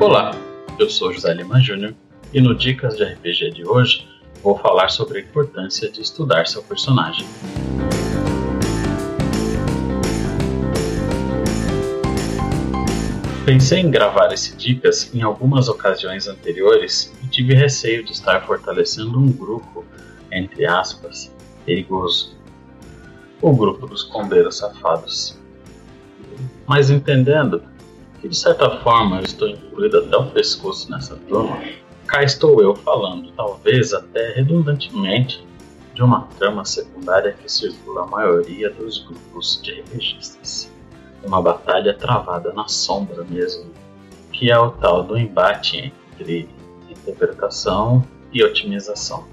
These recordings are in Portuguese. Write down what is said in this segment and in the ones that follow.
Olá, eu sou José Lima Júnior e no Dicas de RPG de hoje vou falar sobre a importância de estudar seu personagem. Pensei em gravar esse Dicas em algumas ocasiões anteriores e tive receio de estar fortalecendo um grupo, entre aspas, perigoso. O grupo dos combeiros safados. Mas entendendo que de certa forma eu estou incluído até o pescoço nessa turma, cá estou eu falando, talvez até redundantemente, de uma trama secundária que circula a maioria dos grupos de RPGistas. Uma batalha travada na sombra mesmo, que é o tal do embate entre interpretação e otimização.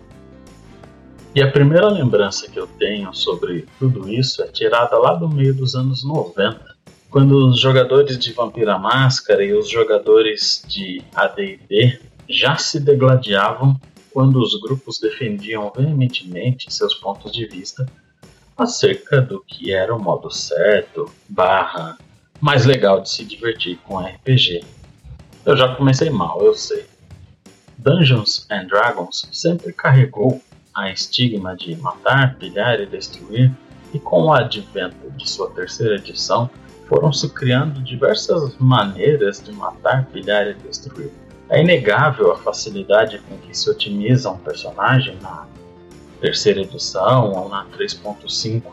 E a primeira lembrança que eu tenho sobre tudo isso é tirada lá do meio dos anos 90, quando os jogadores de Vampira Máscara e os jogadores de AD&D já se degladiavam quando os grupos defendiam veementemente seus pontos de vista acerca do que era o modo certo, barra, mais legal de se divertir com RPG. Eu já comecei mal, eu sei. Dungeons and Dragons sempre carregou a estigma de matar, pilhar e destruir, e com o advento de sua terceira edição, foram se criando diversas maneiras de matar, pilhar e destruir. É inegável a facilidade com que se otimiza um personagem na terceira edição ou na 3.5.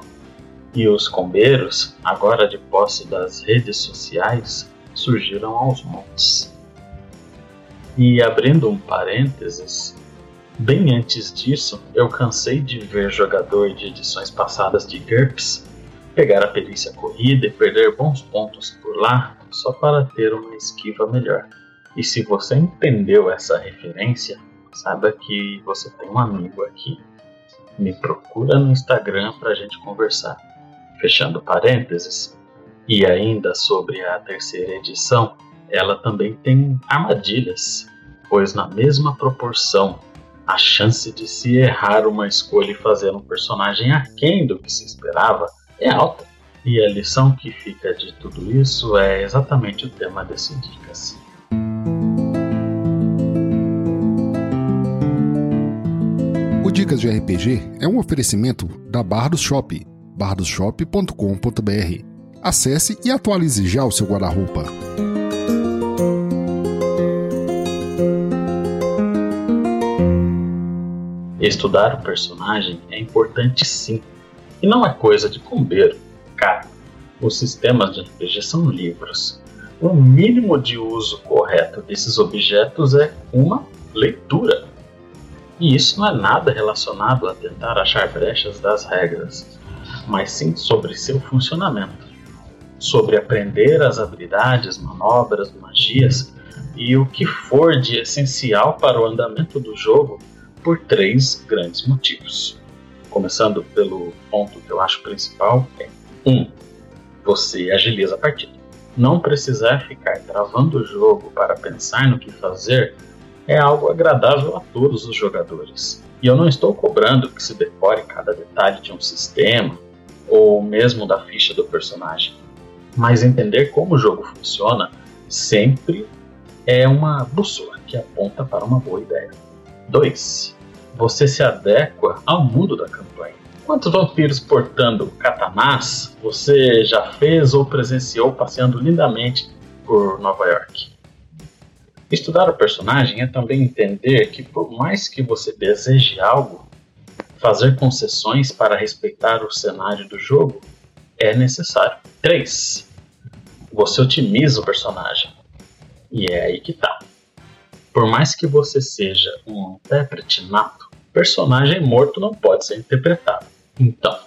E os combeiros, agora de posse das redes sociais, surgiram aos montes. E abrindo um parênteses, bem antes disso, eu cansei de ver jogador de edições passadas de GURPS pegar a perícia corrida e perder bons pontos por lá só para ter uma esquiva melhor. E se você entendeu essa referência, saiba que você tem um amigo aqui. Me procura no Instagram para a gente conversar. Fechando parênteses, e ainda sobre a terceira edição, ela também tem armadilhas, pois na mesma proporção a chance de se errar uma escolha e fazer um personagem aquém do que se esperava é alta. E a lição que fica de tudo isso é exatamente o tema desse Dicas. O Dicas de RPG é um oferecimento da Bardos Shop, bardosshop.com.br. Acesse e atualize já o seu guarda-roupa. Estudar o personagem é importante sim, e não é coisa de combeiro. Cara, os sistemas de RPG são livros. O mínimo de uso correto desses objetos é uma leitura. E isso não é nada relacionado a tentar achar brechas das regras, mas sim sobre seu funcionamento, sobre aprender as habilidades, manobras, magias e o que for de essencial para o andamento do jogo por três grandes motivos começando pelo ponto que eu acho principal, é um, você agiliza a partida. Não precisar ficar travando o jogo para pensar no que fazer é algo agradável a todos os jogadores. E eu não estou cobrando que se decore cada detalhe de um sistema ou mesmo da ficha do personagem. Mas entender como o jogo funciona sempre é uma bússola que aponta para uma boa ideia. 2 você se adequa ao mundo da campanha. Quantos vampiros portando katanás você já fez ou presenciou passeando lindamente por Nova York? Estudar o personagem é também entender que, por mais que você deseje algo, fazer concessões para respeitar o cenário do jogo é necessário. 3. Você otimiza o personagem. E é aí que tá. Por mais que você seja um intérprete nato, personagem morto não pode ser interpretado. Então,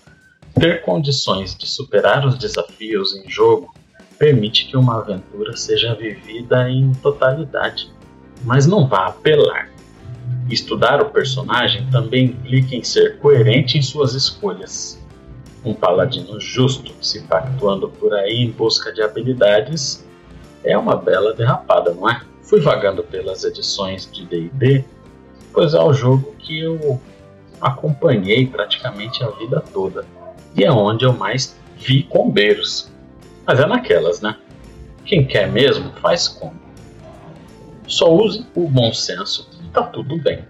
ter condições de superar os desafios em jogo permite que uma aventura seja vivida em totalidade, mas não vá apelar. Estudar o personagem também implica em ser coerente em suas escolhas. Um paladino justo, se pactuando por aí em busca de habilidades, é uma bela derrapada, não é? Fui vagando pelas edições de D&D, pois é o jogo que eu acompanhei praticamente a vida toda. E é onde eu mais vi combeiros. Mas é naquelas, né? Quem quer mesmo, faz como. Só use o bom senso e tá tudo bem.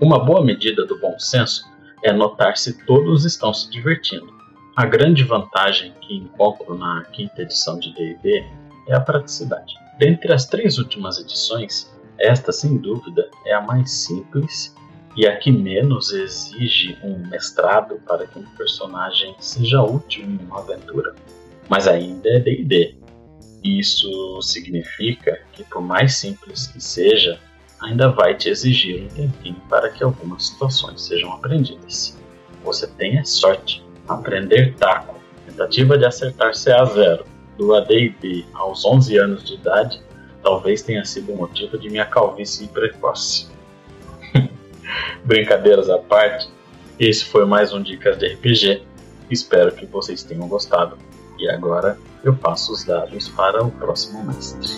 Uma boa medida do bom senso é notar se todos estão se divertindo. A grande vantagem que encontro na quinta edição de D&D é a praticidade. Dentre as três últimas edições, esta sem dúvida é a mais simples e a que menos exige um mestrado para que um personagem seja útil em uma aventura. Mas ainda é D&D. Isso significa que por mais simples que seja, ainda vai te exigir um tempinho para que algumas situações sejam aprendidas. Você tem a sorte. Aprender taco, tentativa de acertar CA0 do AD&D aos 11 anos de idade, talvez tenha sido o motivo de minha calvície precoce. Brincadeiras à parte, esse foi mais um Dicas de RPG. Espero que vocês tenham gostado. E agora eu passo os dados para o próximo mestre.